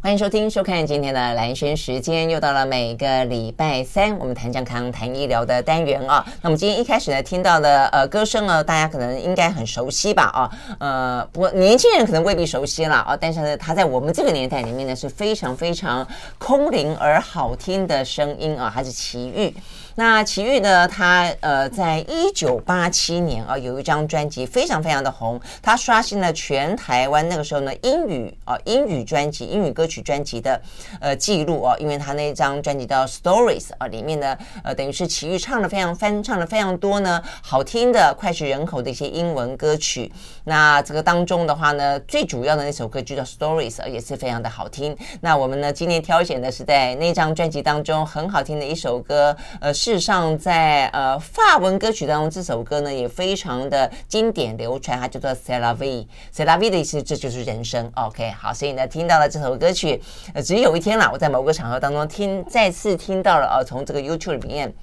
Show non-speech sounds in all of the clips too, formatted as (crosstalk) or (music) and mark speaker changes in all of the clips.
Speaker 1: 欢迎收听、收看今天的兰轩时间，又到了每个礼拜三我们谈健康、谈医疗的单元啊。那么今天一开始呢，听到的呃歌声呢，大家可能应该很熟悉吧？啊，呃，不过年轻人可能未必熟悉了啊。但是呢，它在我们这个年代里面呢，是非常非常空灵而好听的声音啊，还是奇遇。那齐豫呢，他呃，在一九八七年啊，有一张专辑非常非常的红，他刷新了全台湾那个时候呢英语啊英语专辑英语歌曲专辑的呃记录啊，因为他那张专辑叫 Stories 啊，里面呢呃等于是齐豫唱了非常翻唱了非常多呢好听的脍炙人口的一些英文歌曲。那这个当中的话呢，最主要的那首歌就叫 Stories 啊，也是非常的好听。那我们呢今天挑选的是在那张专辑当中很好听的一首歌，呃是。事实上，在呃法文歌曲当中，这首歌呢也非常的经典流传，它叫做 c e l a v i c e l a v i 的意思，这就是人生。OK，好，所以呢，听到了这首歌曲，呃，只有一天了，我在某个场合当中听，再次听到了，呃，从这个 YouTube 里面。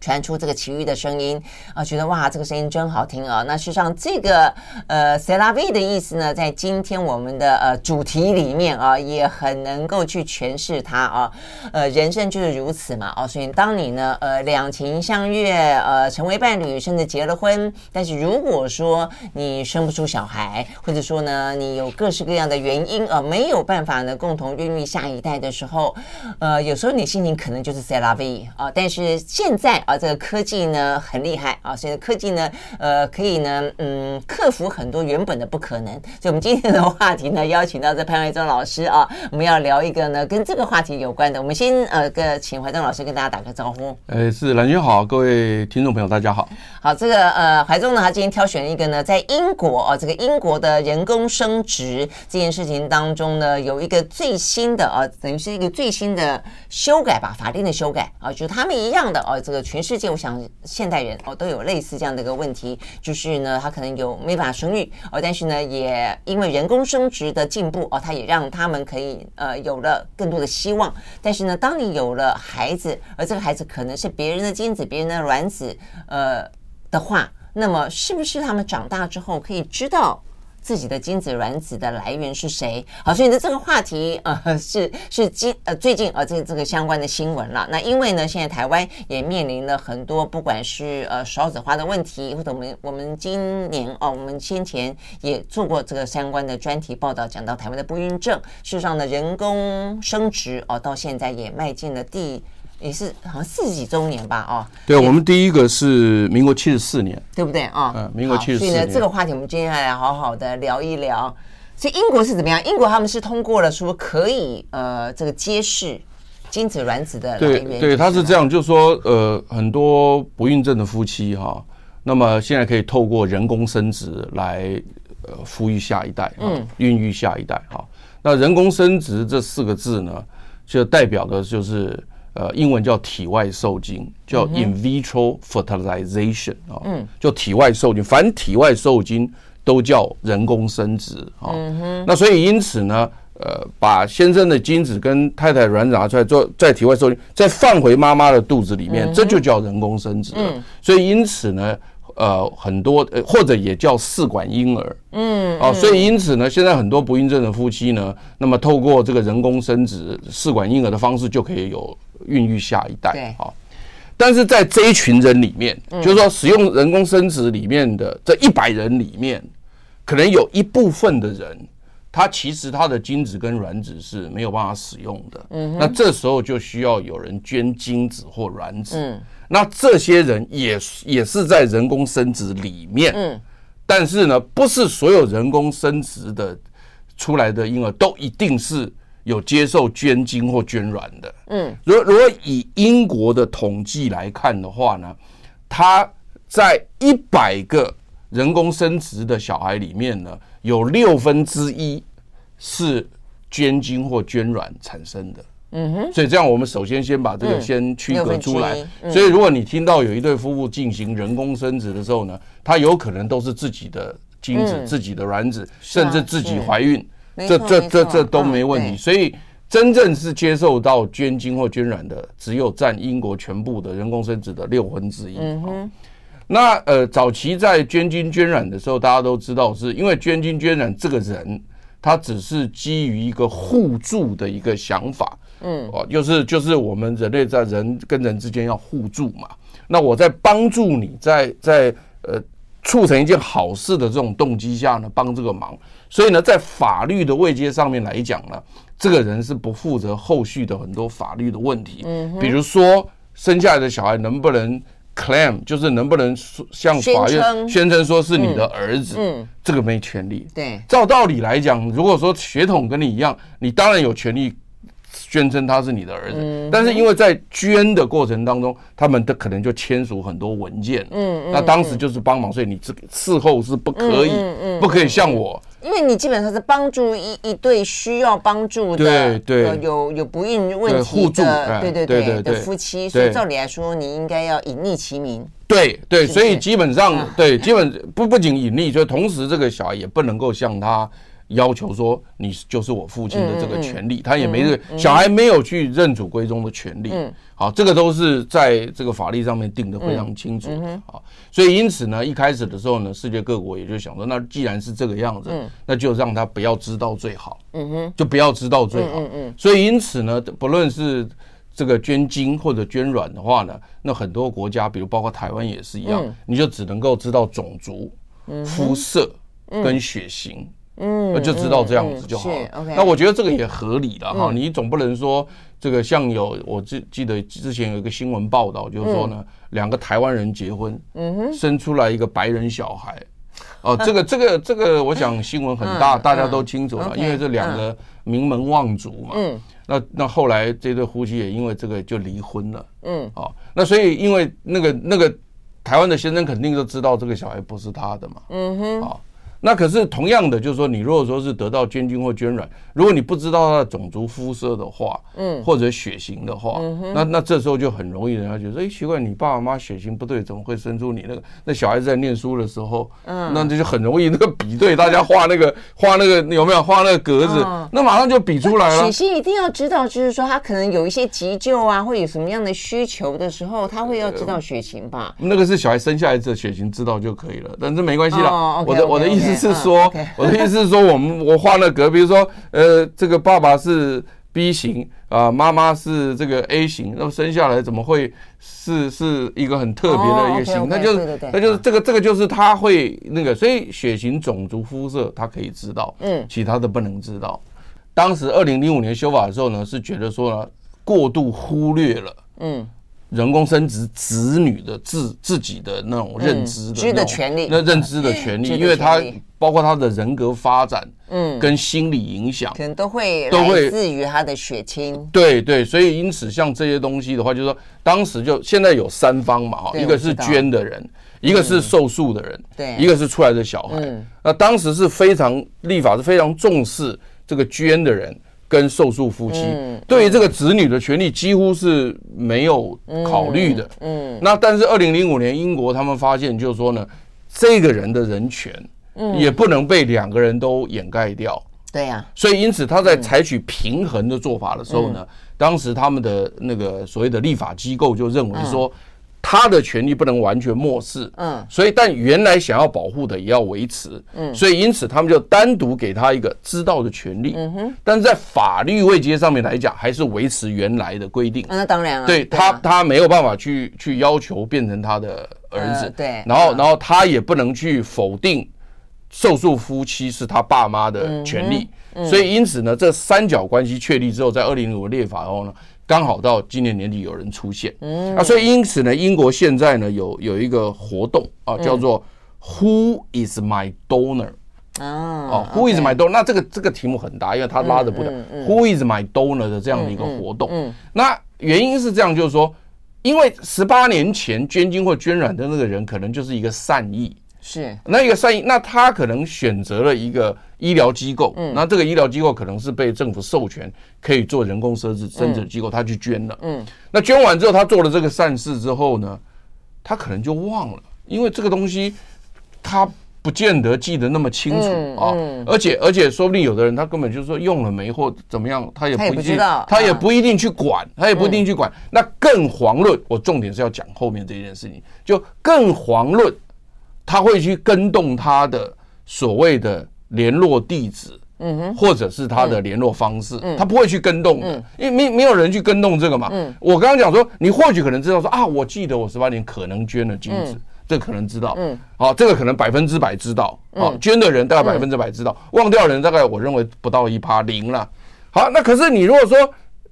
Speaker 1: 传出这个奇遇的声音啊，觉得哇，这个声音真好听啊！那事实上，这个呃，celave 的意思呢，在今天我们的呃主题里面啊，也很能够去诠释它啊。呃，人生就是如此嘛啊，所以当你呢呃两情相悦呃成为伴侣，甚至结了婚，但是如果说你生不出小孩，或者说呢你有各式各样的原因啊，没有办法呢共同孕育下一代的时候，呃，有时候你心情可能就是 celave 啊。但是现在。啊，这个科技呢很厉害啊，所以科技呢，呃，可以呢，嗯，克服很多原本的不可能。所以，我们今天的话题呢，邀请到这潘怀忠老师啊，我们要聊一个呢跟这个话题有关的。我们先呃，个请怀忠老师跟大家打个招呼。
Speaker 2: 呃，是蓝军好，各位听众朋友大家好。
Speaker 1: 好，这个呃，怀忠呢，他今天挑选了一个呢，在英国啊，这个英国的人工生殖这件事情当中呢，有一个最新的啊，等于是一个最新的修改吧，法定的修改啊，就是他们一样的啊，这个全。全世界，我想现代人哦都有类似这样的一个问题，就是呢，他可能有没法生育哦，但是呢，也因为人工生殖的进步哦，他也让他们可以呃有了更多的希望。但是呢，当你有了孩子，而这个孩子可能是别人的精子、别人的卵子呃的话，那么是不是他们长大之后可以知道？自己的精子卵子的来源是谁？好，所以呢，这个话题呃 (laughs) 是是今呃最近呃这个这个相关的新闻了。那因为呢，现在台湾也面临了很多不管是呃少子化的问题，或者我们我们今年哦，我们先前也做过这个相关的专题报道，讲到台湾的不孕症。事实上呢，人工生殖哦，到现在也迈进了第。也是好像四十几周年吧，哦，
Speaker 2: 对，我们第一个是民国七十四年，
Speaker 1: 对不对啊？
Speaker 2: 嗯，民国七十四年。
Speaker 1: 所以呢，这个话题我们今天来好好的聊一聊。所以英国是怎么样？英国他们是通过了说可以呃这个揭示精子卵子的来源。
Speaker 2: 对对，他是这样，就是说呃很多不孕症的夫妻哈，那么现在可以透过人工生殖来呃抚育下一代，嗯，孕育下一代哈。那人工生殖这四个字呢，就代表的就是。呃，英文叫体外受精，叫 in vitro fertilization 啊，嗯，叫体外受精，凡体外受精都叫人工生殖啊。那所以因此呢，呃，把先生的精子跟太太卵子拿出来做在体外受精，再放回妈妈的肚子里面，这就叫人工生殖了。所以因此呢。呃，很多呃，或者也叫试管婴儿，嗯，哦，所以因此呢，现在很多不孕症的夫妻呢，那么透过这个人工生殖试管婴儿的方式，就可以有孕育下一代，对，好。但是在这一群人里面，就是说使用人工生殖里面的这一百人里面，可能有一部分的人，他其实他的精子跟卵子是没有办法使用的，嗯，那这时候就需要有人捐精子或卵子，嗯。那这些人也也是在人工生殖里面，嗯，但是呢，不是所有人工生殖的出来的婴儿都一定是有接受捐精或捐卵的，嗯，如如果以英国的统计来看的话呢，他在一百个人工生殖的小孩里面呢，有六分之一是捐精或捐卵产生的。嗯哼，所以这样，我们首先先把这个先区隔出来。所以，如果你听到有一对夫妇进行人工生殖的时候呢，他有可能都是自己的精子、自己的卵子，甚至自己怀孕，这、这、这、这都没问题。所以，真正是接受到捐精或捐卵的，只有占英国全部的人工生殖的六分之一。嗯哼，那呃，早期在捐精捐卵的时候，大家都知道，是因为捐精捐卵这个人。他只是基于一个互助的一个想法，嗯，哦，就是就是我们人类在人跟人之间要互助嘛。那我在帮助你在在呃促成一件好事的这种动机下呢，帮这个忙。所以呢，在法律的位阶上面来讲呢，这个人是不负责后续的很多法律的问题，嗯，比如说生下来的小孩能不能 claim，就是能不能向法院宣称。说是你的儿子，嗯，这个没权利。对，照道理来讲，如果说血统跟你一样，你当然有权利。宣称他是你的儿子，但是因为在捐的过程当中，他们的可能就签署很多文件，嗯，那当时就是帮忙，所以你这个事后是不可以，不可以向我，
Speaker 1: 因为你基本上是帮助一一对需要帮助的，
Speaker 2: 对对，
Speaker 1: 有有不孕问题的，对对对的夫妻，所以照理来说，你应该要隐匿其名，
Speaker 2: 对对，所以基本上对，基本不不仅隐匿，就同时这个小孩也不能够向他。要求说你就是我父亲的这个权利，他也没这个小孩没有去认祖归宗的权利。好，这个都是在这个法律上面定的非常清楚。好，所以因此呢，一开始的时候呢，世界各国也就想说，那既然是这个样子，那就让他不要知道最好。嗯哼，就不要知道最好。嗯嗯。所以因此呢，不论是这个捐精或者捐卵的话呢，那很多国家，比如包括台湾也是一样，你就只能够知道种族、肤色跟血型。嗯，那就知道这样子就好了。那我觉得这个也合理了哈。你总不能说这个像有我记记得之前有一个新闻报道，就是说呢，两个台湾人结婚，嗯哼，生出来一个白人小孩。哦，(laughs) 这个这个这个，我想新闻很大，大家都清楚了，因为这两个名门望族嘛。嗯。那那后来这对夫妻也因为这个就离婚了。嗯。哦，那所以因为那个那个台湾的先生肯定都知道这个小孩不是他的嘛。嗯哼。啊。那可是同样的，就是说，你如果说是得到捐精或捐卵，如果你不知道他的种族肤色的话，嗯，或者血型的话，那那这时候就很容易人家觉得，哎，奇怪，你爸爸妈妈血型不对，怎么会生出你那个？那小孩子在念书的时候，嗯，那这就很容易那个比对，大家画那个画那个有没有画那个格子？那马上就比出来了。
Speaker 1: 血型一定要知道，就是说他可能有一些急救啊，或有什么样的需求的时候，他会要知道血型吧？
Speaker 2: 那个是小孩生下来的血型知道就可以了，但是没关系了。我的我的意思。是说，我的意思是说，我们我画了格，比如说，呃，这个爸爸是 B 型啊，妈妈是这个 A 型，那么生下来怎么会是是一个很特别的一个型？那就是那就是这个这个就是他会那个，所以血型、种族、肤色他可以知道，嗯，其他的不能知道。当时二零零五年修法的时候呢，是觉得说呢，过度忽略了，嗯。人工生殖子女的自自己的那种认知的那权利，那认知的权利，因为他包括他的人格发展，嗯，跟心理影响，
Speaker 1: 可能都会都会来自于他的血亲。
Speaker 2: 对对，所以因此像这些东西的话，就是说当时就现在有三方嘛，哈，一个是捐的人，一个是受术的人，对，一个是出来的小孩。那当时是非常立法是非常重视这个捐的人。跟受诉夫妻对于这个子女的权利几乎是没有考虑的。嗯，那但是二零零五年英国他们发现，就是说呢，这个人的人权，也不能被两个人都掩盖掉。
Speaker 1: 对呀，所
Speaker 2: 以因此他在采取平衡的做法的时候呢，当时他们的那个所谓的立法机构就认为说。他的权利不能完全漠视，嗯，所以但原来想要保护的也要维持，嗯，所以因此他们就单独给他一个知道的权利，嗯哼，但是在法律位阶上面来讲，还是维持原来的规定。
Speaker 1: 那当然了，
Speaker 2: 对他，他没有办法去去要求变成他的儿子，对，然后然后他也不能去否定受诉夫妻是他爸妈的权利，所以因此呢，这三角关系确立之后，在二零零五列法后呢。刚好到今年年底有人出现，嗯，啊，所以因此呢，英国现在呢有有一个活动啊，叫做 Who is my donor？啊，Who is my donor？那这个这个题目很大，因为他拉的不了。Who is my donor 的这样的一个活动，嗯，那原因是这样，就是说，因为十八年前捐精或捐卵的那个人，可能就是一个善意。是。那一个善意，那他可能选择了一个医疗机构，嗯，那这个医疗机构可能是被政府授权可以做人工生殖生殖机构，他去捐了，嗯，那捐完之后，他做了这个善事之后呢，他可能就忘了，因为这个东西他不见得记得那么清楚啊，而且而且说不定有的人他根本就是说用了没或怎么样，他也不一定，他也不一定去管，他也不一定去管，那更遑论，我重点是要讲后面这件事情，就更遑论。他会去跟动他的所谓的联络地址，嗯哼，或者是他的联络方式，他不会去跟动的，因为没没有人去跟动这个嘛。我刚刚讲说，你或许可能知道说啊，我记得我十八年可能捐了精子，这可能知道，嗯，好，这个可能百分之百知道，好，捐的人大概百分之百知道，忘掉的人大概我认为不到一趴零了。好，那可是你如果说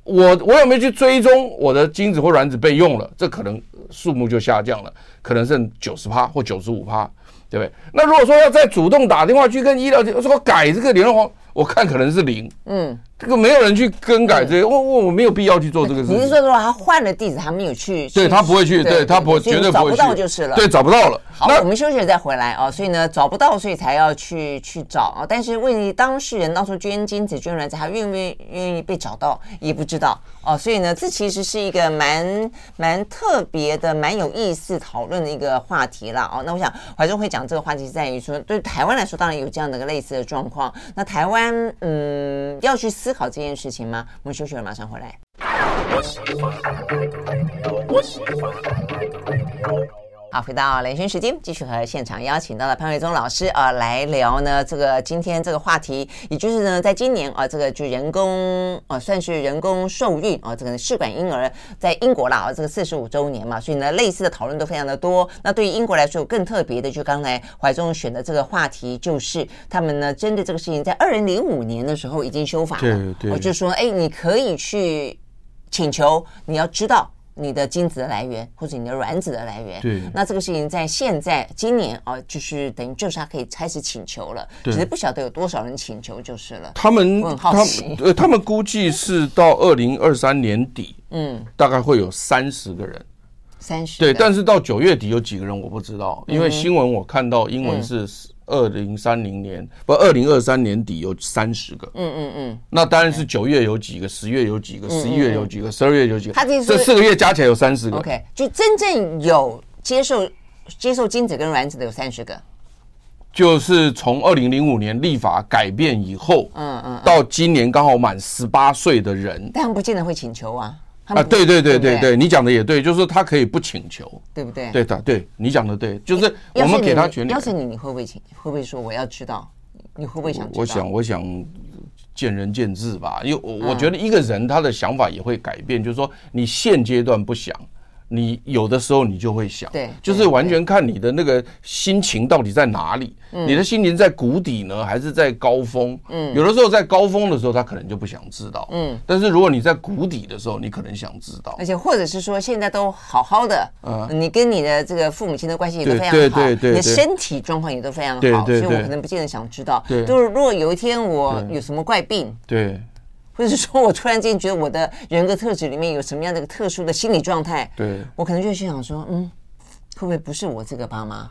Speaker 2: 我我有没有去追踪我的精子或卵子被用了，这可能数目就下降了，可能剩九十趴或九十五趴。对不对？那如果说要再主动打电话去跟医疗局说改这个联络方，我看可能是零。嗯。这个没有人去更改这个，我我我没有必要去做这个事情。
Speaker 1: 你是说，如果他换了地址，他没有去？
Speaker 2: 对他不会去，对他不会绝对不会去。
Speaker 1: 找不到就是了。
Speaker 2: 对，找不到了。
Speaker 1: 好，我们休息了再回来啊。所以呢，找不到，所以才要去去找啊。但是问题，当事人当初捐精子、捐卵子，还愿不愿愿意被找到，也不知道哦。所以呢，这其实是一个蛮蛮特别的、蛮有意思讨论的一个话题了哦。那我想怀中会讲这个话题，在于说，对台湾来说，当然有这样的一个类似的状况。那台湾嗯，要去思考这件事情。吗？我们休息了，马上回来。好，回到连线时间，继续和现场邀请到了潘伟忠老师啊、呃、来聊呢。这个今天这个话题，也就是呢，在今年啊、呃，这个就人工啊、呃，算是人工受孕啊、呃，这个试管婴儿在英国啦啊，这个四十五周年嘛，所以呢，类似的讨论都非常的多。那对于英国来说，更特别的，就刚才怀中选的这个话题，就是他们呢，针对这个事情，在二零零五年的时候已经修法了，对对，我就说，哎，你可以去请求，你要知道。你的精子的来源，或者你的卵子的来源，
Speaker 2: 对，
Speaker 1: 那这个事情在现在今年啊，就是等于就是他可以开始请求了，只是不晓得有多少人请求就是了。
Speaker 2: 他们很好奇，呃，他们估计是到二零二三年底，嗯，大概会有三十个人，
Speaker 1: 三十，
Speaker 2: 对，但是到九月底有几个人我不知道，因为新闻我看到英文是。二零三零年不，二零二三年底有三十个，嗯嗯嗯，那当然是九月有几个，十月有几个，十一月有几个，十二月有几个，他这四个月加起来有三十个。
Speaker 1: OK，就真正有接受接受精子跟卵子的有三十个，
Speaker 2: 就是从二零零五年立法改变以后，嗯嗯，到今年刚好满十八岁的人，
Speaker 1: 但不见得会请求啊。
Speaker 2: 啊，对对对对对，你讲的也对，就是说他可以不请求，
Speaker 1: 对不对？
Speaker 2: 对的，对你讲的对，就是我们给他权利。
Speaker 1: 要是你，你会不会请？会不会说我要知道？你会不会想知道？
Speaker 2: 我想，我想见仁见智吧，因为我我觉得一个人他的想法也会改变，就是说你现阶段不想。你有的时候你就会想，对，就是完全看你的那个心情到底在哪里。你的心情在谷底呢，还是在高峰？嗯，有的时候在高峰的时候，他可能就不想知道。嗯，但是如果你在谷底的时候，你可能想知道。
Speaker 1: 而且或者是说，现在都好好的，嗯，你跟你的这个父母亲的关系也都非常好，对对对，你的身体状况也都非常好，对对，所以我可能不见得想知道。对，就是如果有一天我有什么怪病，
Speaker 2: 对。
Speaker 1: 或者是说我突然间觉得我的人格特质里面有什么样的一个特殊的心理状态，
Speaker 2: 对，
Speaker 1: 我可能就去想说，嗯，会不会不是我这个爸妈？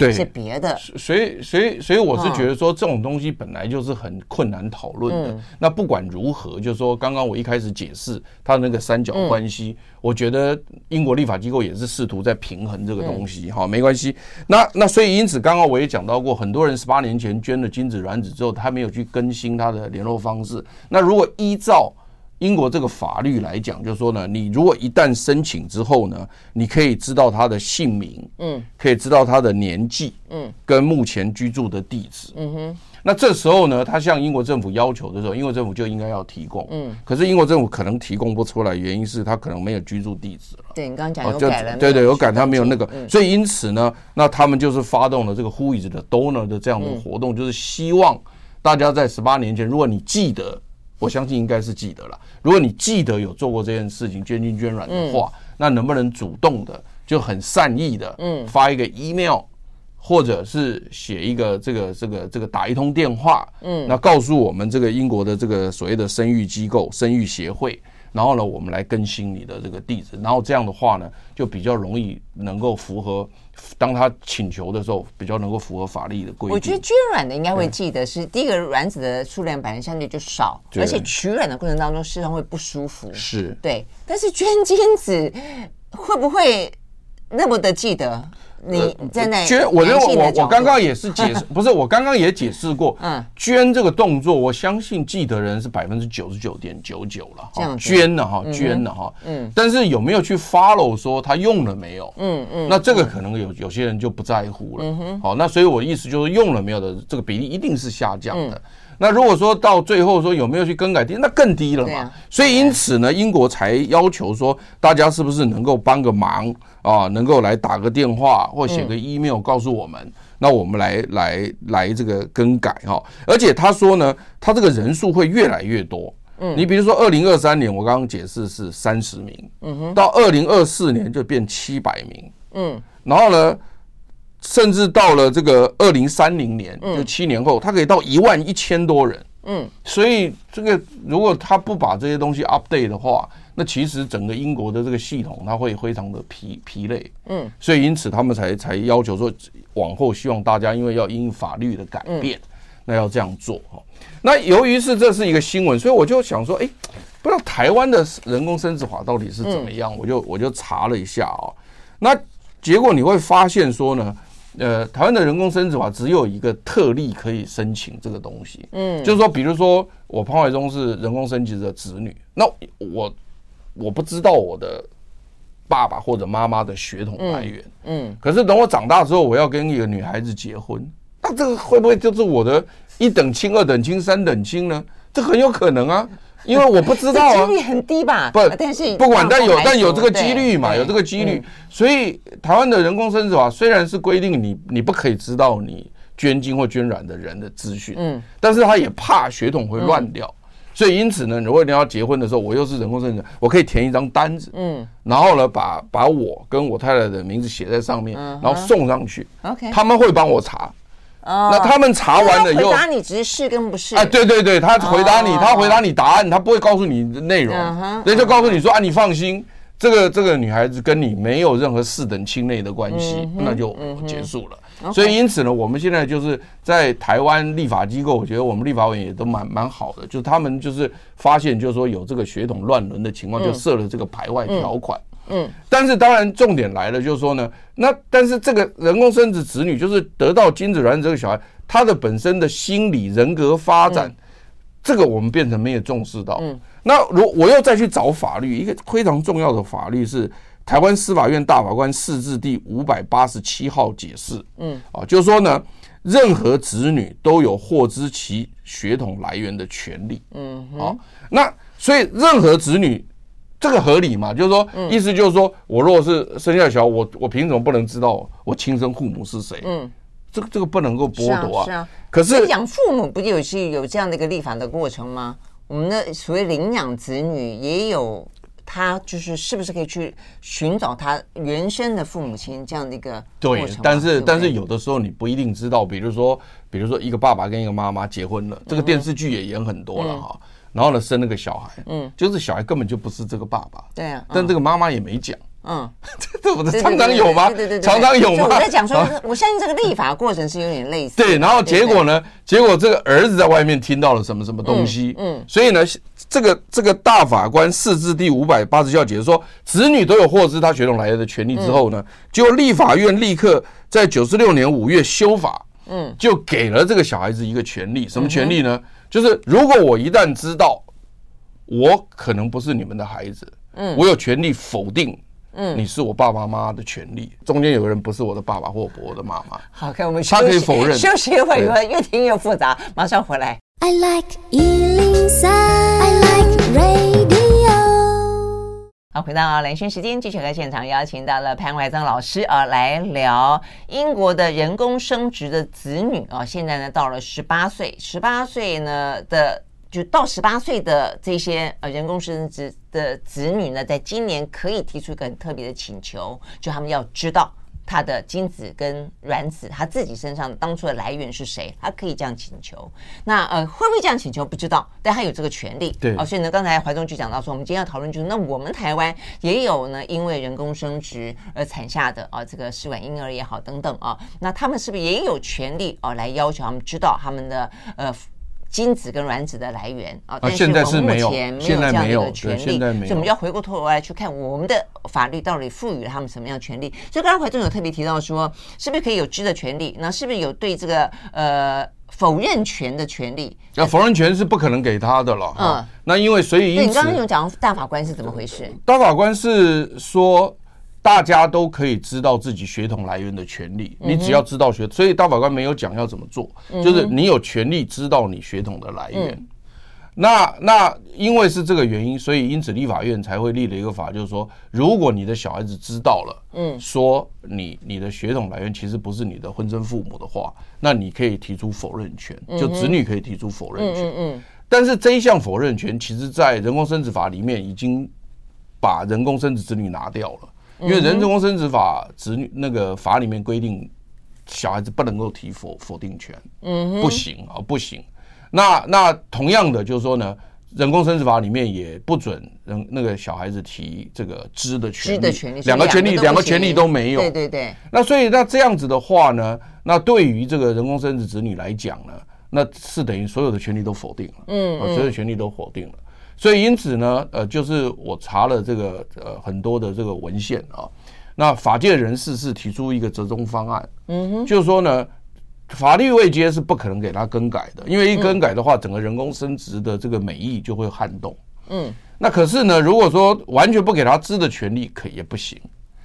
Speaker 2: 对，
Speaker 1: 是别的，
Speaker 2: 所以，所以，所以，我是觉得说，这种东西本来就是很困难讨论的。那不管如何，就是说，刚刚我一开始解释他那个三角关系，我觉得英国立法机构也是试图在平衡这个东西。哈，没关系。那那所以因此，刚刚我也讲到过，很多人十八年前捐了精子卵子之后，他没有去更新他的联络方式。那如果依照英国这个法律来讲，就是说呢，你如果一旦申请之后呢，你可以知道他的姓名，嗯，可以知道他的年纪，嗯，跟目前居住的地址，嗯哼。那这时候呢，他向英国政府要求的时候，英国政府就应该要提供，嗯。可是英国政府可能提供不出来，原因是他可能没有居住地址了。
Speaker 1: 对，你刚刚讲有改了，
Speaker 2: 对对，有改，他没有那个，所以因此呢，那他们就是发动了这个 Who is the donor 的这样的活动，就是希望大家在十八年前，如果你记得。我相信应该是记得了。如果你记得有做过这件事情，捐精捐卵的话，那能不能主动的就很善意的，嗯，发一个 email，或者是写一个这个这个这个打一通电话，嗯，那告诉我们这个英国的这个所谓的生育机构、生育协会，然后呢，我们来更新你的这个地址，然后这样的话呢，就比较容易能够符合。当他请求的时候，比较能够符合法律的规定。
Speaker 1: 我觉得捐卵的应该会记得是第一个，卵子的数量本来相对就少，而且取卵的过程当中事实上会不舒服。
Speaker 2: 是，
Speaker 1: 对。但是捐精子会不会那么的记得？你真的
Speaker 2: 捐，我认为我我刚刚也是解释，(laughs) 不是我刚刚也解释过，嗯，捐这个动作，我相信记得人是百分之九十九点九九了，捐了哈，捐了哈，嗯，但是有没有去 follow 说他用了没有？嗯嗯，那这个可能有有些人就不在乎了，嗯哼，好，那所以我的意思就是用了没有的这个比例一定是下降的。那如果说到最后说有没有去更改低，那更低了嘛。啊、所以因此呢，英国才要求说，大家是不是能够帮个忙啊，能够来打个电话或写个 email 告诉我们，嗯、那我们来来来这个更改哈。而且他说呢，他这个人数会越来越多。嗯，你比如说二零二三年，我刚刚解释是三十名，嗯哼，到二零二四年就变七百名，嗯，然后呢，甚至到了这个二零三零年，就七年后，它可以到一万一千多人，嗯，所以这个如果他不把这些东西 update 的话，那其实整个英国的这个系统它会非常的疲疲累，嗯，所以因此他们才才要求说，往后希望大家因为要因法律的改变，那要这样做哈。那由于是这是一个新闻，所以我就想说，哎，不知道台湾的人工生殖法到底是怎么样？我就我就查了一下啊。那结果你会发现说呢，呃，台湾的人工生殖法只有一个特例可以申请这个东西，嗯，就是说，比如说我潘怀宗是人工生殖的子女，那我我不知道我的爸爸或者妈妈的血统来源，嗯，可是等我长大之后，我要跟一个女孩子结婚，那这个会不会就是我的？一等亲、二等亲、三等亲呢？这很有可能啊，因为我不知道啊。几率
Speaker 1: 很低吧？
Speaker 2: 不，但是不管，但有但有这个几率嘛，有这个几率。所以台湾的人工生殖法虽然是规定你你不可以知道你捐精或捐卵的人的资讯，嗯，但是他也怕血统会乱掉，所以因此呢，如果你要结婚的时候，我又是人工生殖，我可以填一张单子，嗯，然后呢，把把我跟我太太的名字写在上面，然后送上去，OK，他们会帮我查。那他们查完了以后，
Speaker 1: 回答你只是是跟不是。
Speaker 2: 哎，对对对，他回答你，他回答你答案，他不会告诉你的内容，所以就告诉你说啊，你放心，这个这个女孩子跟你没有任何四等亲内的关系，那就结束了。所以因此呢，我们现在就是在台湾立法机构，我觉得我们立法委员也都蛮蛮好的，就是他们就是发现就是说有这个血统乱伦的情况，就设了这个排外条款。嗯，但是当然重点来了，就是说呢，那但是这个人工生殖子女，就是得到精子卵子这个小孩，他的本身的心理人格发展，这个我们变成没有重视到。嗯，那如我又再去找法律，一个非常重要的法律是台湾司法院大法官释字第五百八十七号解释。嗯，啊，就是说呢，任何子女都有获知其血统来源的权利。嗯，好，那所以任何子女。这个合理嘛？就是说，意思就是说，我如果是生下小孩，我我凭什么不能知道我亲生父母是谁？嗯，这个这个不能够剥夺啊。是啊，可是
Speaker 1: 养父母不就是有这样的一个立法的过程吗？我们的所谓领养子女也有，他就是是不是可以去寻找他原生的父母亲这样的一个？
Speaker 2: 对，但是但是有的时候你不一定知道，比如说比如说一个爸爸跟一个妈妈结婚了，这个电视剧也演很多了哈。然后呢，生了个小孩，嗯，就是小孩根本就不是这个爸爸，
Speaker 1: 对啊，
Speaker 2: 但这个妈妈也没讲，嗯，(laughs) 这不是常常有吗？
Speaker 1: 对对对，
Speaker 2: 常常有吗？
Speaker 1: 我在讲说，我相信这个立法过程是有点类似。
Speaker 2: 对，然后结果呢？结果这个儿子在外面听到了什么什么东西，嗯，所以呢，这个这个大法官释字第五百八十七号解释说，子女都有获知他血统来源的权利之后呢，就立法院立刻在九十六年五月修法，嗯，就给了这个小孩子一个权利，什么权利呢？就是如果我一旦知道我可能不是你们的孩子，嗯，我有权利否定，嗯，你是我爸爸妈妈的权利。中间有个人不是我的爸爸或我的妈妈，
Speaker 1: 好，看我们他可以否认。休息一会儿，越听越复杂，马上回来。I like 103, I like radio。好，回到蓝轩时间，继续和现场邀请到了潘怀宗老师啊，来聊英国的人工生殖的子女啊，现在呢到了十八岁，十八岁呢的。就到十八岁的这些呃人工生殖的子女呢，在今年可以提出一个很特别的请求，就他们要知道他的精子跟卵子，他自己身上当初的来源是谁，他可以这样请求。那呃会不会这样请求不知道，但他有这个权利。对，哦，所以呢，刚才怀中就讲到说，我们今天要讨论就是，那我们台湾也有呢，因为人工生殖而产下的啊，这个试管婴儿也好等等啊，那他们是不是也有权利啊，来要求他们知道他们的呃？精子跟卵子的来源啊，但是我们目前没有这样的权利，所以我们要回过头来去看我们的法律到底赋予了他们什么样的权利。所以刚刚怀宗有特别提到说，是不是可以有知的权利？那是不是有对这个呃否认权的权利？
Speaker 2: 那否认权是不可能给他的了。嗯，那因为所以因此，
Speaker 1: 你刚刚有讲大法官是怎么回事？
Speaker 2: 大法官是说，大家都可以知道自己血统来源的权利。你只要知道血，所以大法官没有讲要怎么做，就是你有权利知道你血统的来源。那那因为是这个原因，所以因此立法院才会立了一个法，就是说，如果你的小孩子知道了，嗯，说你你的血统来源其实不是你的婚生父母的话，那你可以提出否认权，就子女可以提出否认权。嗯嗯。但是这一项否认权，其实在人工生殖法里面已经把人工生殖子女拿掉了，因为人工生殖法子女那个法里面规定，小孩子不能够提否否定权，嗯，不行啊，不行。那那同样的就是说呢，人工生殖法里面也不准人那个小孩子提这个知的权利，知的权利，两个权利两个权利都没有。对对对。那所以那这样子的话呢，那对于这个人工生殖子女来讲呢，那是等于所有的权利都否定了。嗯，所有的权利都否定了。所以因此呢，呃，就是我查了这个呃很多的这个文献啊，那法界人士是提出一个折中方案。嗯哼，就是说呢。法律未接是不可能给他更改的，因为一更改的话，整个人工生殖的这个美意就会撼动。嗯，那可是呢，如果说完全不给他知的权利，可也不行。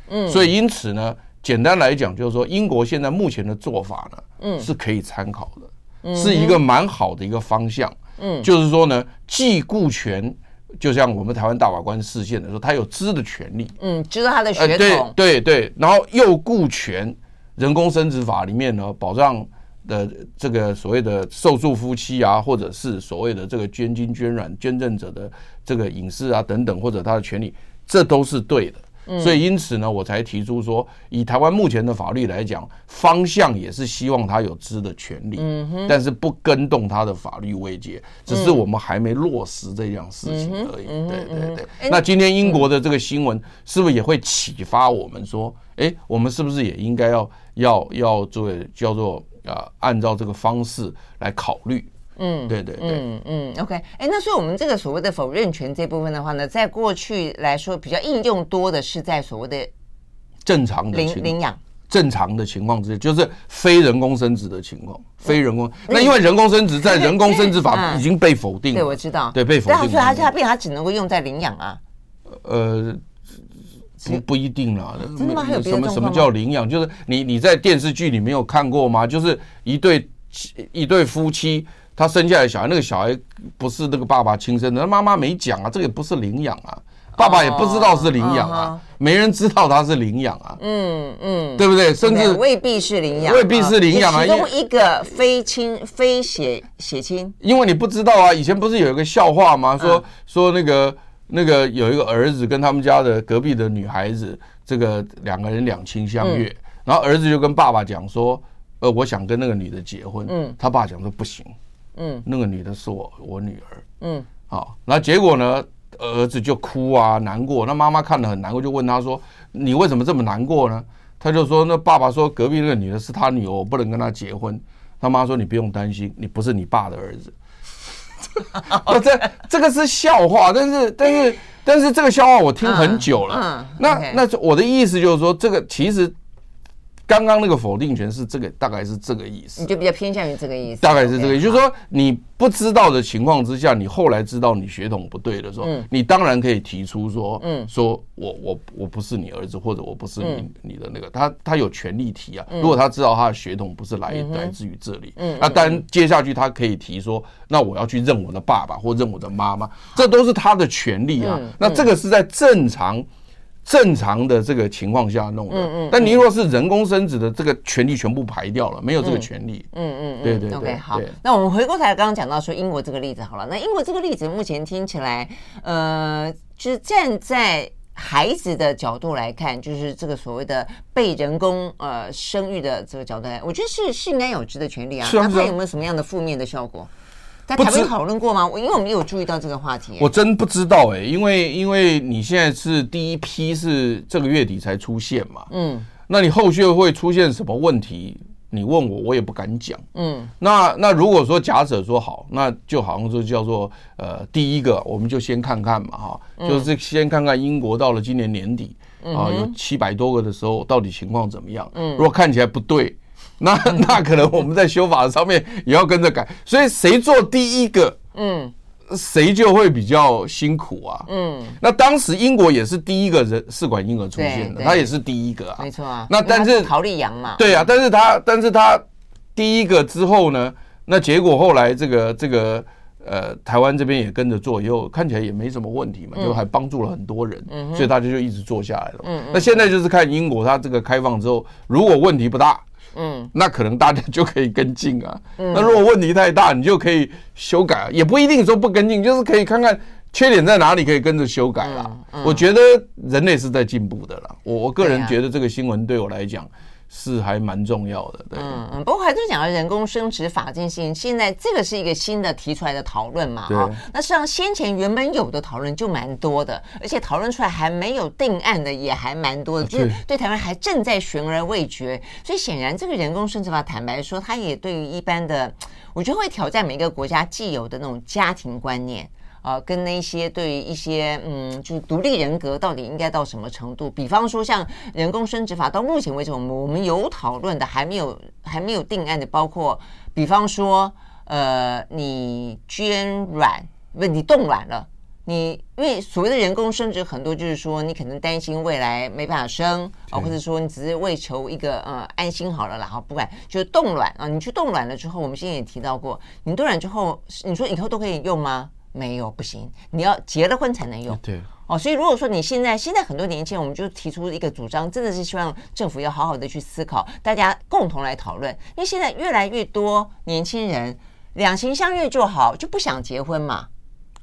Speaker 2: 嗯，所以因此呢，简单来讲，就是说英国现在目前的做法呢，嗯，是可以参考的，是一个蛮好的一个方向。嗯，就是说呢，既顾全，就像我们台湾大法官释宪的时候，他有知的权利。嗯，知道他的血统。对对对，然后又顾全人工生殖法里面呢，保障。的这个所谓的受助夫妻啊，或者是所谓的这个捐精捐卵捐赠者的这个隐私啊等等，或者他的权利，这都是对的。所以因此呢，我才提出说，以台湾目前的法律来讲，方向也是希望他有知的权利，但是不跟动他的法律位阶，只是我们还没落实这样事情而已。对对对。那今天英国的这个新闻是不是也会启发我们说，哎，我们是不是也应该要要要做叫做？啊，按照这个方式来考虑，嗯，对对对，嗯
Speaker 1: 嗯，OK，哎，那所以我们这个所谓的否认权这部分的话呢，在过去来说比较应用多的是在所谓的
Speaker 2: 正常的领领养正常的情况之下，就是非人工生殖的情况，非人工。那因为人工生殖在人工生殖法 (laughs) 已经被否定了，
Speaker 1: 对，我知道，
Speaker 2: 对，被否定。所以
Speaker 1: 它它变，它只能够用在领养啊，
Speaker 2: 呃。不不一定啦，真的吗？什么什么叫领养？就是你你在电视剧里没有看过吗？就是一对一对夫妻，他生下来小孩，那个小孩不是那个爸爸亲生的，妈妈没讲啊，这个也不是领养啊，爸爸也不知道是领养啊，没人知道他是领养啊，嗯嗯，对不对？甚至
Speaker 1: 未必是领养，
Speaker 2: 未必是领养啊，
Speaker 1: 其中一个非亲非血血亲，
Speaker 2: 因为你不知道啊，以前不是有一个笑话吗？说说那个。那个有一个儿子跟他们家的隔壁的女孩子，这个两个人两情相悦，然后儿子就跟爸爸讲说，呃，我想跟那个女的结婚。嗯，他爸讲说不行。嗯，那个女的是我我女儿。嗯，好，那结果呢，儿子就哭啊，难过。那妈妈看了很难过，就问他说，你为什么这么难过呢？他就说，那爸爸说隔壁那个女的是他女儿，我不能跟她结婚。他妈说，你不用担心，你不是你爸的儿子。(laughs) 哦，这这个是笑话，但是但是但是这个笑话我听很久了。那那我的意思就是说，这个其实。刚刚那个否定权是这个，大概是这个意思。
Speaker 1: 你就比较偏向于这个意思。
Speaker 2: 大概是这个意思，就是说你不知道的情况之下，你后来知道你血统不对的时候，你当然可以提出说，嗯，说我我我不是你儿子，或者我不是你你的那个，他他有权利提啊。如果他知道他的血统不是来来自于这里，嗯，那当然接下去他可以提说，那我要去认我的爸爸或认我的妈妈，这都是他的权利啊。那这个是在正常。正常的这个情况下弄的，嗯嗯，但你如果是人工生殖的，这个权利全部排掉了，没有这个权利，嗯嗯，对对对。OK，好，
Speaker 1: 那我们回过头来刚刚讲到说英国这个例子好了，那英国这个例子目前听起来，呃，就是站在孩子的角度来看，就是这个所谓的被人工呃生育的这个角度来，我觉得是是应该有知的权利啊，那它有没有什么样的负面的效果？在台湾讨论过吗？我因为我没有注意到这个话题，
Speaker 2: 我真不知道哎、欸，因为因为你现在是第一批是这个月底才出现嘛，嗯，那你后续会出现什么问题？你问我，我也不敢讲，嗯，那那如果说假设说好，那就好像说叫做呃，第一个我们就先看看嘛，哈，就是先看看英国到了今年年底啊，有七百多个的时候，到底情况怎么样？嗯，如果看起来不对。那那可能我们在修法上面也要跟着改，所以谁做第一个，嗯，谁就会比较辛苦啊。嗯，那当时英国也是第一个人试管婴儿出现的，他也是第一个啊。
Speaker 1: 没错啊。
Speaker 2: 那但是
Speaker 1: 陶丽阳嘛。
Speaker 2: 对啊，但是他但是他第一个之后呢，那结果后来这个这个呃台湾这边也跟着做，以后看起来也没什么问题嘛，就还帮助了很多人，所以大家就一直做下来了。嗯，那现在就是看英国它这个开放之后，如果问题不大。嗯，那可能大家就可以跟进啊。嗯，那如果问题太大，你就可以修改啊，也不一定说不跟进，就是可以看看缺点在哪里，可以跟着修改啦。嗯，我觉得人类是在进步的啦。我我个人觉得这个新闻对我来讲。是还蛮重要的，对。
Speaker 1: 嗯嗯，不过还是讲到人工生殖法这件事情，现在这个是一个新的提出来的讨论嘛，哈。那实际上先前原本有的讨论就蛮多的，而且讨论出来还没有定案的也还蛮多的，就是对台湾还正在悬而未决。所以显然这个人工生殖法，坦白说，它也对于一般的，我觉得会挑战每个国家既有的那种家庭观念。呃，跟那些对于一些嗯，就是独立人格到底应该到什么程度？比方说，像人工生殖法，到目前为止，我们我们有讨论的，还没有还没有定案的，包括比方说，呃，你捐卵不是你冻卵了，你因为所谓的人工生殖，很多就是说你可能担心未来没办法生啊，或者说你只是为求一个呃安心好了，然后不管就是冻卵啊，你去冻卵了之后，我们现在也提到过，你冻卵之后，你说以后都可以用吗？没有不行，你要结了婚才能用。
Speaker 2: 对
Speaker 1: 哦，所以如果说你现在现在很多年轻人，我们就提出一个主张，真的是希望政府要好好的去思考，大家共同来讨论。因为现在越来越多年轻人两情相悦就好，就不想结婚嘛。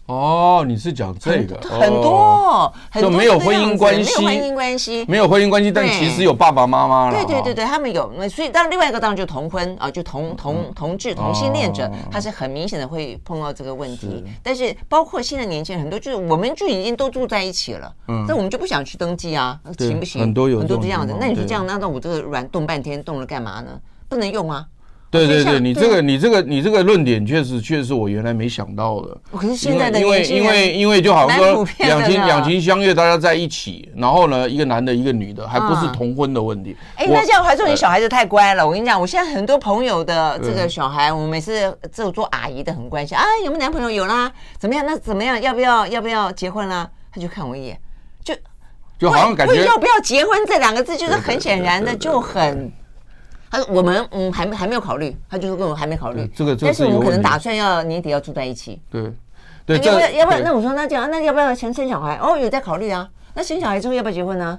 Speaker 2: 哦，你是讲这个
Speaker 1: 很多，就
Speaker 2: 没有婚姻关系，
Speaker 1: 没有婚姻关系，
Speaker 2: 没有婚姻关系，但其实有爸爸妈妈了。
Speaker 1: 对对对对，他们有，所以当然另外一个当然就同婚啊，就同同同志同性恋者，他是很明显的会碰到这个问题。但是包括现在年轻人很多，就是我们就已经都住在一起了，嗯，那我们就不想去登记啊，行不行？
Speaker 2: 很多有
Speaker 1: 很多这样子，那你说这样，那那我这个软冻半天冻了干嘛呢？不能用吗？
Speaker 2: 对对对，你这个你这个你这个论点确实确实是我原来没想到的。
Speaker 1: 可是现在的
Speaker 2: 因为因为因为就好像说两情两情相悦，大家在一起，然后呢，一个男的，一个女的，还不是同婚的问题。
Speaker 1: 哎，那这样还说你小孩子太乖了。我跟你讲，我现在很多朋友的这个小孩，我每次这种做阿姨的很关心啊，有没有男朋友？有啦，怎么样？那怎么样？要不要要不要结婚啦？他就看我一眼，就
Speaker 2: 就好像感觉
Speaker 1: 要不要结婚这两个字，就是很显然的就很。他说：“我们嗯还没还没有考虑，他就是跟我还没考虑。这个，但是我们可能打算要年底要住在一起。
Speaker 2: 对，对，
Speaker 1: 要不要？要不要？那我说那这样，那要不要先生小孩？哦，有在考虑啊。那生小孩之后要不要结婚呢？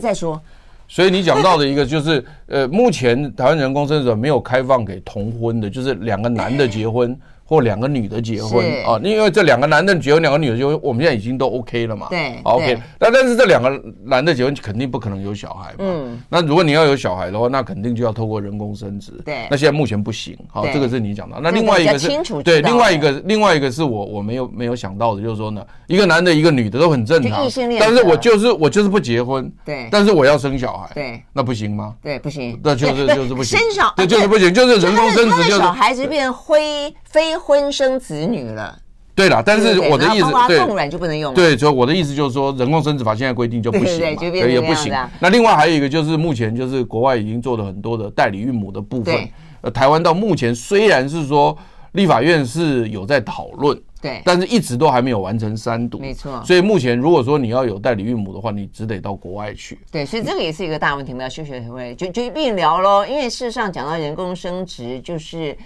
Speaker 1: 再说。
Speaker 2: 所以你讲到的一个就是，呃，目前台湾人工生殖没有开放给同婚的，就是两个男的结婚。”或两个女的结婚啊，因为这两个男的结婚，两个女的结婚，我们现在已经都 OK 了嘛。
Speaker 1: 对
Speaker 2: ，OK。那但是这两个男的结婚肯定不可能有小孩嘛。嗯。那如果你要有小孩的话，那肯定就要透过人工生殖。
Speaker 1: 对。
Speaker 2: 那现在目前不行，好，这个是你讲的。那另外一个是，对，另外一个另外一个是我我没有没有想到的，就是说呢，一个男的，一个女的都很正常，但是我就是我就是不结婚。
Speaker 1: 对。
Speaker 2: 但是我要生小孩。
Speaker 1: 对。
Speaker 2: 那不行吗？
Speaker 1: 对，不行。
Speaker 2: 那就是 (laughs) 就是不行。
Speaker 1: 生小
Speaker 2: 对就是不行，就是人工生殖就是
Speaker 1: 小孩子变灰。非婚生子女了，
Speaker 2: 对了，但是我的意思，
Speaker 1: 对，冻卵就不能用。
Speaker 2: 对，所以我的意思就是说，人工生殖法现在规定就不行嘛，
Speaker 1: 对，也
Speaker 2: 不行。那另外还有一个就是，目前就是国外已经做了很多的代理孕母的部分。呃，台湾到目前虽然是说立法院是有在讨论，
Speaker 1: 对，
Speaker 2: 但是一直都还没有完成三读，
Speaker 1: 没错。
Speaker 2: 所以目前如果说你要有代理孕母的话，你只得到国外去。
Speaker 1: 对，所以这个也是一个大问题，我们要休学会就就一并聊喽。因为事实上讲到人工生殖，就是。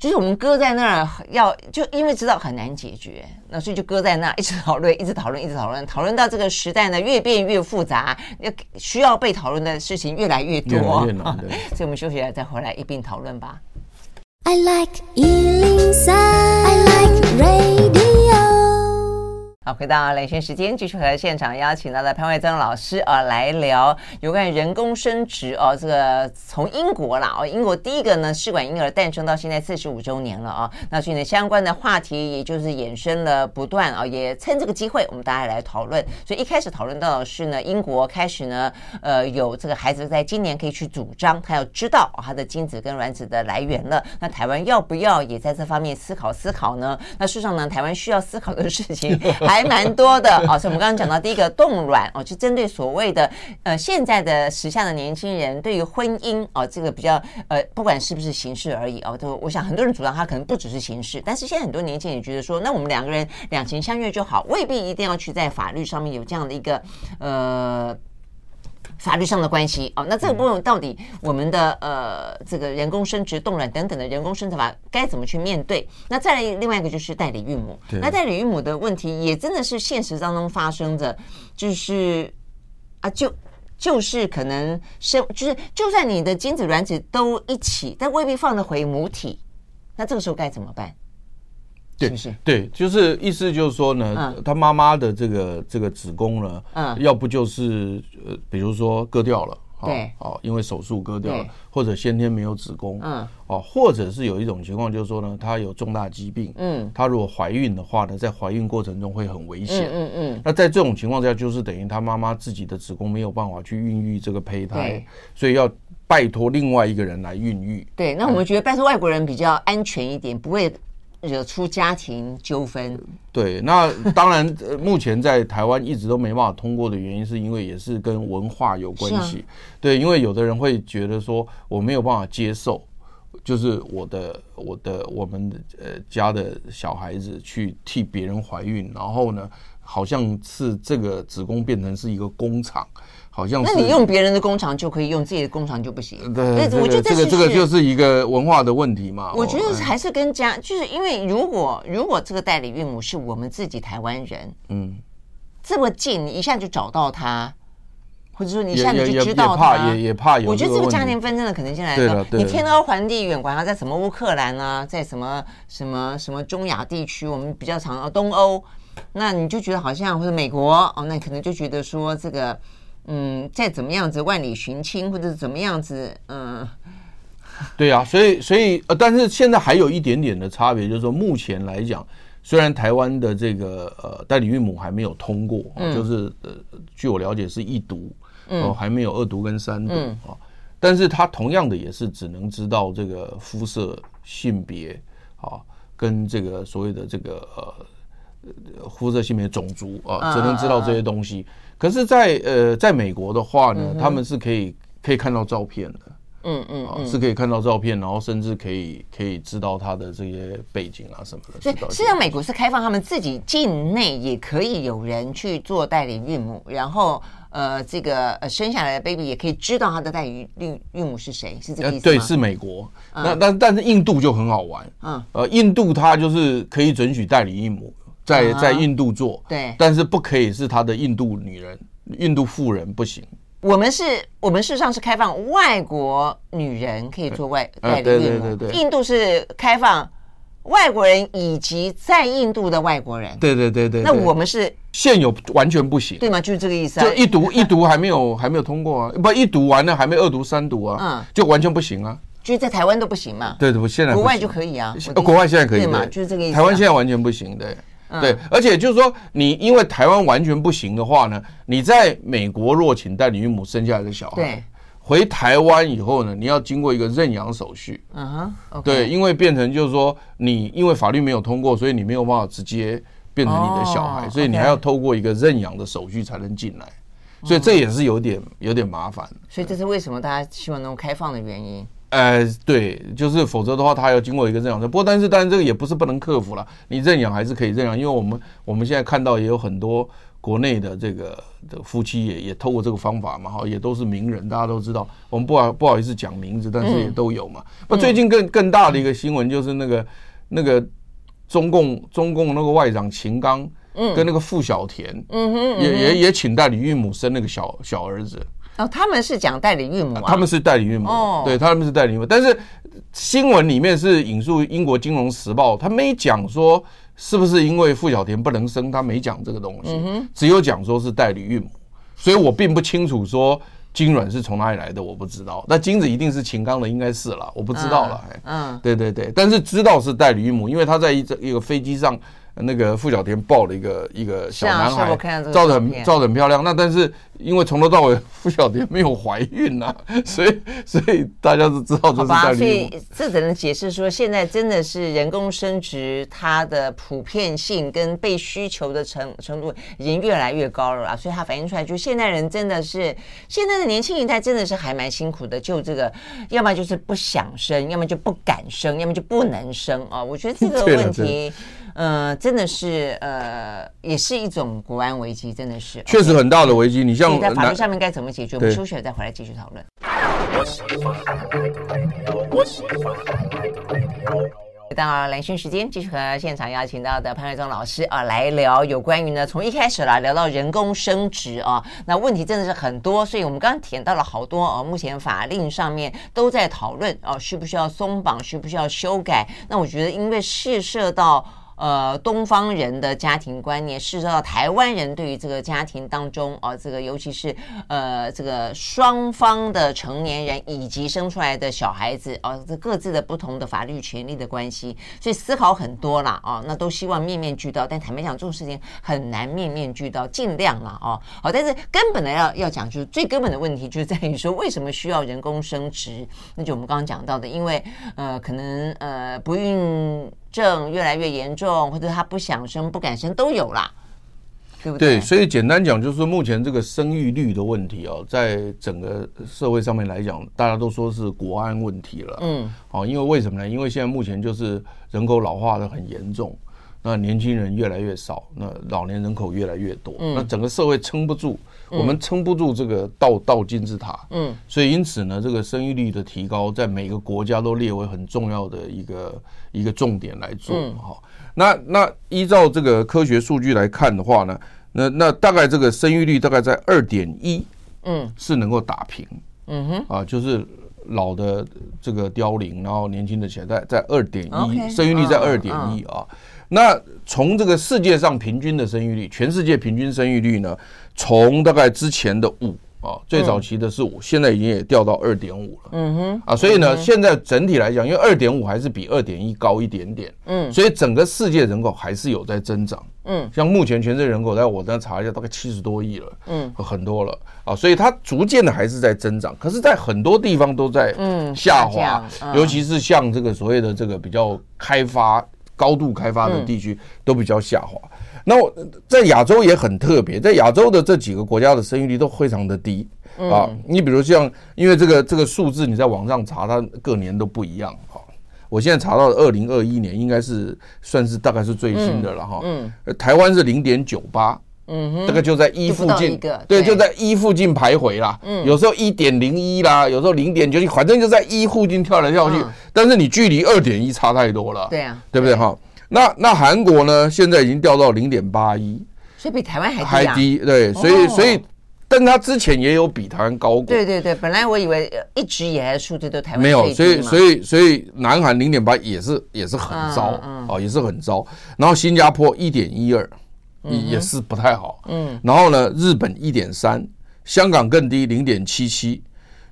Speaker 1: 就是我们搁在那儿，要就因为知道很难解决，那所以就搁在那儿，一直讨论，一直讨论，一直讨论，讨论到这个时代呢越变越复杂，要需要被讨论的事情越来越多，越越 (laughs) 所以我们休息了再回来一并讨论吧。I like 103, I like radio 回到连线时间，继续和现场邀请到的潘惠曾老师啊来聊有关于人工生殖哦，这个从英国啦哦，英国第一个呢试管婴儿诞生到现在四十五周年了啊，那所以呢相关的话题也就是衍生了不断啊，也趁这个机会我们大家来讨论。所以一开始讨论到的是呢，英国开始呢呃有这个孩子在今年可以去主张，他要知道他的精子跟卵子的来源了。那台湾要不要也在这方面思考思考呢？那事实上呢，台湾需要思考的事情还。还蛮多的哦。所以我们刚刚讲到第一个冻卵哦，就针对所谓的呃现在的时下的年轻人对于婚姻哦这个比较呃不管是不是形式而已哦，都我想很多人主张他可能不只是形式，但是现在很多年轻人也觉得说，那我们两个人两情相悦就好，未必一定要去在法律上面有这样的一个呃。法律上的关系哦，那这个部分到底我们的呃这个人工生殖、冻卵等等的人工生殖法该怎么去面对？那再来另外一个就是代理孕母，那代理孕母的问题也真的是现实当中发生着，就是啊，就就是可能生，就是就算你的精子卵子都一起，但未必放得回母体，那这个时候该怎么办？
Speaker 2: 对，是是。对，就是意思就是说呢，嗯、他妈妈的这个这个子宫呢，嗯，要不就是呃，比如说割掉了，
Speaker 1: 对，
Speaker 2: 哦，因为手术割掉了，或者先天没有子宫，嗯，哦，或者是有一种情况就是说呢，她有重大疾病，嗯，她如果怀孕的话呢，在怀孕过程中会很危险，嗯嗯，嗯，那在这种情况下，就是等于她妈妈自己的子宫没有办法去孕育这个胚胎，所以要拜托另外一个人来孕育。
Speaker 1: 对，那我们觉得拜托外国人比较安全一点，不会。惹出家庭纠纷，
Speaker 2: 对，那当然，目前在台湾一直都没办法通过的原因，是因为也是跟文化有关系。对，因为有的人会觉得说，我没有办法接受，就是我的、我的、我们呃家的小孩子去替别人怀孕，然后呢，好像是这个子宫变成是一个工厂。好像是，
Speaker 1: 那你用别人的工厂就可以，用自己的工厂就不行。
Speaker 2: 对，我觉得这个这个就是一个文化的问题嘛。
Speaker 1: 我觉得还是跟家，就是因为如果如果这个代理孕母是我们自己台湾人，嗯，这么近，你一下就找到他，或者说你一下子就知道他，
Speaker 2: 也也怕有。
Speaker 1: 我觉得这个家庭纷争的可能性来说。你天高皇帝远，管他在什么乌克兰啊，在什么什么什么中亚地区，我们比较常啊东欧，那你就觉得好像或者美国哦，那你可能就觉得说这个。嗯，再怎么样子万里寻亲，或者是怎么样子，嗯，
Speaker 2: 对啊，所以所以呃，但是现在还有一点点的差别，就是说目前来讲，虽然台湾的这个呃代理孕母还没有通过，嗯、就是呃，据我了解是一读，嗯、呃，还没有二读跟三读啊，嗯、但是它同样的也是只能知道这个肤色、性别啊，跟这个所谓的这个呃肤色、性别、种族啊，只能知道这些东西。可是在，呃，在美国的话呢，他们是可以可以看到照片的，嗯嗯，嗯是可以看到照片，然后甚至可以可以知道他的这些背景啊什么的。
Speaker 1: 对，实际上美国是开放他们自己境内也可以有人去做代理孕母，然后呃，这个呃生下来的 baby 也可以知道他的代理孕孕母是谁，是这个意思吗？
Speaker 2: 对，是美国。嗯、那但但是印度就很好玩，嗯，呃，印度它就是可以准许代理孕母。在在印度做，
Speaker 1: 对，
Speaker 2: 但是不可以是他的印度女人、印度妇人不行。
Speaker 1: 我们是，我们事实上是开放外国女人可以做外代理孕母，对对对对。印度是开放外国人以及在印度的外国人，
Speaker 2: 对对对对。
Speaker 1: 那我们是
Speaker 2: 现有完全不行，
Speaker 1: 对吗？就是这个意思。
Speaker 2: 就一读一读还没有还没有通过啊，不一读完了还没二读三读啊，嗯，就完全不行啊。
Speaker 1: 就是在台湾都不行嘛？
Speaker 2: 对对，现在
Speaker 1: 国外就可以啊，
Speaker 2: 国外现在可以
Speaker 1: 嘛？就是这个意思。
Speaker 2: 台湾现在完全不行，对。对，而且就是说，你因为台湾完全不行的话呢，你在美国若请代理孕母生下来的小孩，回台湾以后呢，你要经过一个认养手续。嗯哼，对，因为变成就是说，你因为法律没有通过，所以你没有办法直接变成你的小孩，所以你还要透过一个认养的手续才能进来，所以这也是有点有点麻烦。
Speaker 1: 所以这是为什么大家希望能够开放的原因。
Speaker 2: 呃，对，就是否则的话，他要经过一个认养的。不过，但是，但是这个也不是不能克服了。你认养还是可以认养，因为我们我们现在看到也有很多国内的这个的夫妻也也透过这个方法嘛，哈，也都是名人，大家都知道。我们不好不好意思讲名字，但是也都有嘛。那、嗯、最近更更大的一个新闻就是那个那个中共中共那个外长秦刚，嗯，跟那个傅小田，嗯哼，也也也请代理孕母生那个小小儿子。
Speaker 1: 哦，他们是讲代理孕母啊？
Speaker 2: 他们是代理孕母，哦、对，他们是代理孕母。但是新闻里面是引述英国《金融时报》，他没讲说是不是因为傅小田不能生，他没讲这个东西，嗯、只有讲说是代理孕母。所以我并不清楚说精卵是从哪里来的，我不知道。那精子一定是秦刚的，应该是了，我不知道了。嗯，对对对，但是知道是代理孕母，因为他在一一个飞机上。那个傅小田抱了一个一个小男孩，
Speaker 1: 照
Speaker 2: 的很照的很漂亮。那但是因为从头到尾傅小田没有怀孕呐、啊，(laughs) 所以所以大家都知道这是在。
Speaker 1: 所以这只能解释说，现在真的是人工生殖它的普遍性跟被需求的程程度已经越来越高了啦。所以它反映出来，就现代人真的是现在的年轻一代真的是还蛮辛苦的。就这个，要么就是不想生，要么就不敢生，要么就不能生啊。我觉得这个 (laughs) 问题。呃，真的是呃，也是一种国安危机，真的是
Speaker 2: 确实很大的危机。你像
Speaker 1: 在法律上面该怎么解决？我们休息了再回来继续讨论。回到兰萱时间，继续和现场邀请到的潘瑞忠老师啊来聊有关于呢，从一开始啦聊到人工生殖啊，那问题真的是很多，所以我们刚刚提到了好多啊，目前法令上面都在讨论啊，需不需要松绑，需不需要修改？那我觉得，因为涉涉到。呃，东方人的家庭观念，事实上，台湾人对于这个家庭当中，啊、呃，这个尤其是呃，这个双方的成年人以及生出来的小孩子，啊、呃，这各自的不同的法律权利的关系，所以思考很多啦，啊，那都希望面面俱到，但坦白讲，这种事情很难面面俱到，尽量啦，啊，好，但是根本的要要讲，就是最根本的问题，就在于说，为什么需要人工生殖？那就我们刚刚讲到的，因为呃，可能呃，不孕。症越来越严重，或者他不想生、不敢生都有啦，对不对？
Speaker 2: 对，所以简单讲，就是目前这个生育率的问题哦，在整个社会上面来讲，大家都说是国安问题了。嗯，哦，因为为什么呢？因为现在目前就是人口老化的很严重，那年轻人越来越少，那老年人口越来越多，那整个社会撑不住。我们撑不住这个倒倒金字塔，嗯，所以因此呢，这个生育率的提高，在每个国家都列为很重要的一个一个重点来做哈。那那依照这个科学数据来看的话呢，那那大概这个生育率大概在二点一，嗯，是能够打平，嗯哼，啊，就是老的这个凋零，然后年轻的起来，在在二点一，生育率在二点一啊。那从这个世界上平均的生育率，全世界平均生育率呢？从大概之前的五啊，最早期的是五，现在已经也掉到二点五了。嗯哼，啊，所以呢，现在整体来讲，因为二点五还是比二点一高一点点。嗯，所以整个世界人口还是有在增长。嗯，像目前全世界人口，在我这查一下，大概七十多亿了。嗯，很多了啊，所以它逐渐的还是在增长，可是，在很多地方都在嗯下滑，尤其是像这个所谓的这个比较开发、高度开发的地区，都比较下滑。那我在亚洲也很特别，在亚洲的这几个国家的生育率都非常的低啊。你比如像，因为这个这个数字你在网上查，它各年都不一样哈。我现在查到的二零二一年应该是算是大概是最新的了哈。嗯，台湾是零点九八，嗯，这个就在一附近，对，就在一附近徘徊啦。嗯，有时候一点零一啦，有时候零点九，反正就在一附近跳来跳去。但是你距离二点一差太多了，对啊，对不对哈？那那韩国呢？现在已经掉到零点八一，
Speaker 1: 所以比台湾还低，
Speaker 2: 还低。对，所以所以，但它之前也有比台湾高过。
Speaker 1: 对对对，本来我以为一直以来的数字都台湾
Speaker 2: 没有，所以所以所以南韩零点八也是也是很糟啊，也是很糟。然后新加坡一点一二，也也是不太好。嗯。然后呢，日本一点三，香港更低零点七七。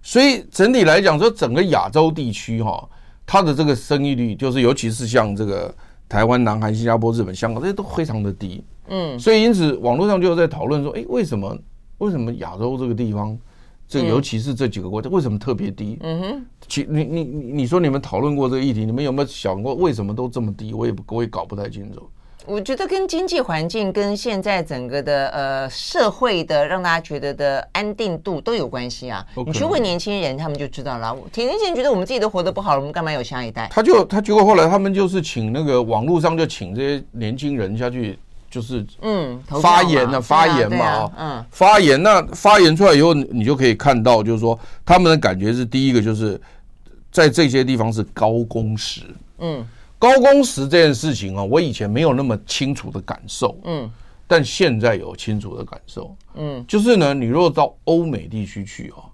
Speaker 2: 所以整体来讲，说整个亚洲地区哈，它的这个生育率，就是尤其是像这个。台湾、南韩、新加坡、日本、香港这些都非常的低，嗯，所以因此网络上就在讨论说，哎，为什么为什么亚洲这个地方，这尤其是这几个国家为什么特别低？嗯哼，其你你你你说你们讨论过这个议题，你们有没有想过为什么都这么低？我也我也搞不太清楚。
Speaker 1: 我觉得跟经济环境、跟现在整个的呃社会的让大家觉得的安定度都有关系啊。你去问年轻人，他们就知道了。年轻人觉得我们自己都活得不好了，我们干嘛有下一代？
Speaker 2: 他就他结果后来他们就是请那个网络上就请这些年轻人下去，就是嗯发言呢，发言嘛，嗯，发言。那发言出来以后，你就可以看到，就是说他们的感觉是第一个就是在这些地方是高工时，嗯。高工时这件事情啊，我以前没有那么清楚的感受，嗯，但现在有清楚的感受，嗯，就是呢，你如果到欧美地区去哦，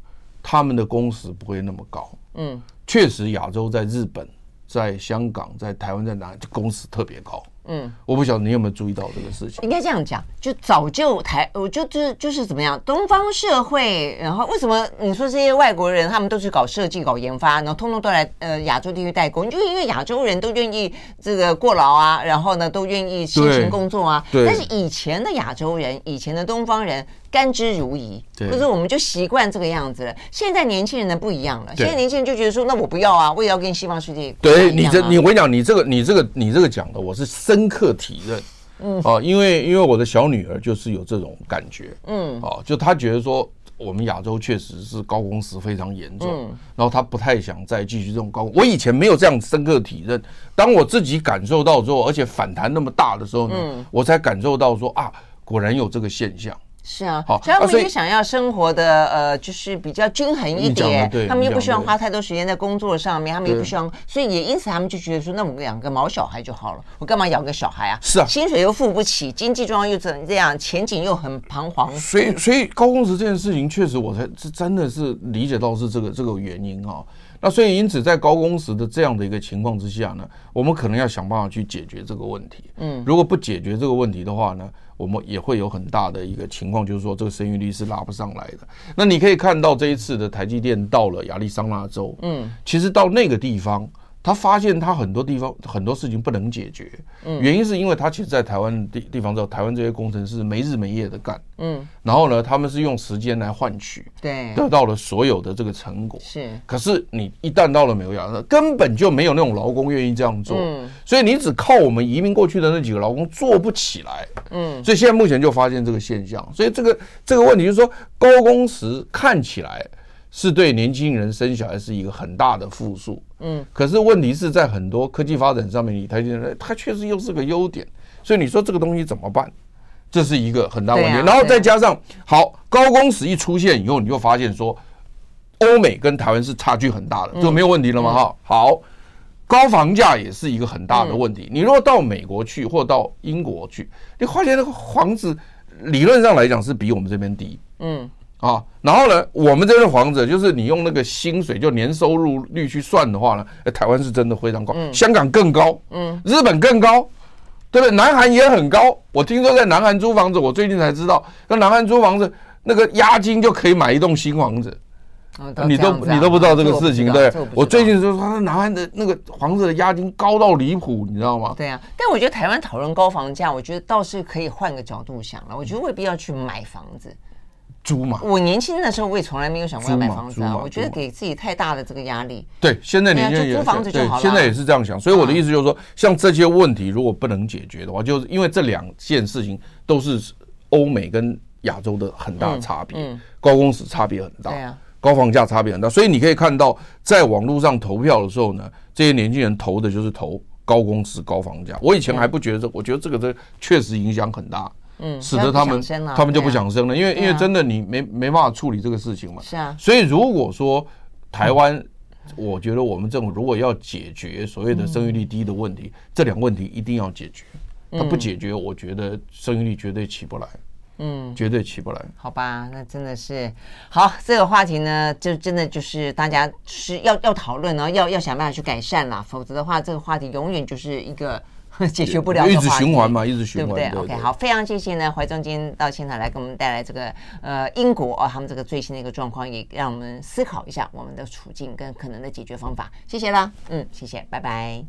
Speaker 2: 他们的工时不会那么高，嗯，确实亚洲在日本、在香港、在台湾、在哪里，工时特别高，嗯，我不晓得你有没有注意到这个事情。
Speaker 1: 应该这样讲，就早就台，我就就是就是怎么样，东方社会，然后为什么你说这些外国人他们都是搞设计、搞研发，然后通通都来呃亚洲地区代工，就是因为亚洲人都愿意这个过劳啊，然后呢都愿意辛勤工作啊。对。但是以前的亚洲人，以前的东方人。甘之如饴，就是我们就习惯这个样子了。现在年轻人呢不一样了，现在年轻人就觉得说，那我不要啊，我也要跟西方世界、啊。
Speaker 2: 对你这，你我跟你讲，你这个，你这个，你这个讲的，我是深刻体认。嗯，哦，因为因为我的小女儿就是有这种感觉。嗯，哦，就她觉得说，我们亚洲确实是高工时非常严重，嗯、然后她不太想再继续这种高。我以前没有这样深刻体认，当我自己感受到之后，而且反弹那么大的时候呢，嗯、我才感受到说啊，果然有这个现象。
Speaker 1: 是啊，好，所以他们也想要生活的呃，就是比较均衡一点。他们又不希望花太多时间在工作上面，他们又不希望，所以也因此他们就觉得说，那我们养个毛小孩就好了，我干嘛养个小孩啊？
Speaker 2: 是啊，
Speaker 1: 薪水又付不起，经济状况又怎这样，前景又很彷徨。
Speaker 2: 所以，所以高工时这件事情，确实我才是真的是理解到是这个这个原因啊。那所以因此在高工时的这样的一个情况之下呢，我们可能要想办法去解决这个问题。嗯，如果不解决这个问题的话呢？我们也会有很大的一个情况，就是说这个生育率是拉不上来的。那你可以看到这一次的台积电到了亚利桑那州，嗯，其实到那个地方。他发现他很多地方很多事情不能解决，嗯，原因是因为他其实，在台湾地地方之后，台湾这些工程师没日没夜的干，嗯，然后呢，他们是用时间来换取，对，得到了所有的这个成果，是。可是你一旦到了美国根本就没有那种劳工愿意这样做，嗯，所以你只靠我们移民过去的那几个劳工做不起来，嗯，所以现在目前就发现这个现象，所以这个这个问题就是说，高工时看起来。是对年轻人生小孩是一个很大的负数，嗯，可是问题是在很多科技发展上面，你台积电它确实又是个优点，所以你说这个东西怎么办？这是一个很大问题。然后再加上好高工时一出现以后，你就发现说，欧美跟台湾是差距很大的，就没有问题了吗？哈，好，高房价也是一个很大的问题。你如果到美国去或到英国去，你发现那个房子理论上来讲是比我们这边低，嗯。啊，然后呢，我们这边的房子就是你用那个薪水就年收入率去算的话呢，哎，台湾是真的非常高，香港更高，嗯，日本更高，对不对？南韩也很高。我听说在南韩租房子，我最近才知道，在南韩租房子那个押金就可以买一栋新房子。你都你都不知道这个事情，对？我最近就说，南韩的那个房子的押金高到离谱，你知道吗？
Speaker 1: 对啊，但我觉得台湾讨论高房价，我觉得倒是可以换个角度想了，我觉得未必要去买房子。
Speaker 2: 租嘛，
Speaker 1: 我年轻的时候我也从来没有想过要买房子啊。我觉得给自己太大的这个压力。
Speaker 2: 对，现在年轻人也租房子就好了。现在也是这样想，所以我的意思就是说，像这些问题如果不能解决的话，就是因为这两件事情都是欧美跟亚洲的很大的差别，高工时差别很大，高房价差别很大，所以你可以看到，在网络上投票的时候呢，这些年轻人投的就是投高工时、高房价。我以前还不觉得这，我觉得这个这确实影响很大。嗯，使得他们他们就不想生了，因为因为真的你没没办法处理这个事情嘛。是啊，所以如果说台湾，我觉得我们政府如果要解决所谓的生育率低的问题，这两个问题一定要解决。他不解决，我觉得生育率绝对起不来。嗯，绝对起不来。
Speaker 1: 好吧，那真的是好。这个话题呢，就真的就是大家是要要讨论然后，要要想办法去改善啦，否则的话，这个话题永远就是一个。(laughs) 解决不了的话，
Speaker 2: 一直循环嘛，一直循环，
Speaker 1: 对不对，对，对？OK，好，非常谢谢呢，怀中金到现场来给我们带来这个呃英国啊，他们这个最新的一个状况，也让我们思考一下我们的处境跟可能的解决方法。谢谢啦，嗯，谢谢，拜拜。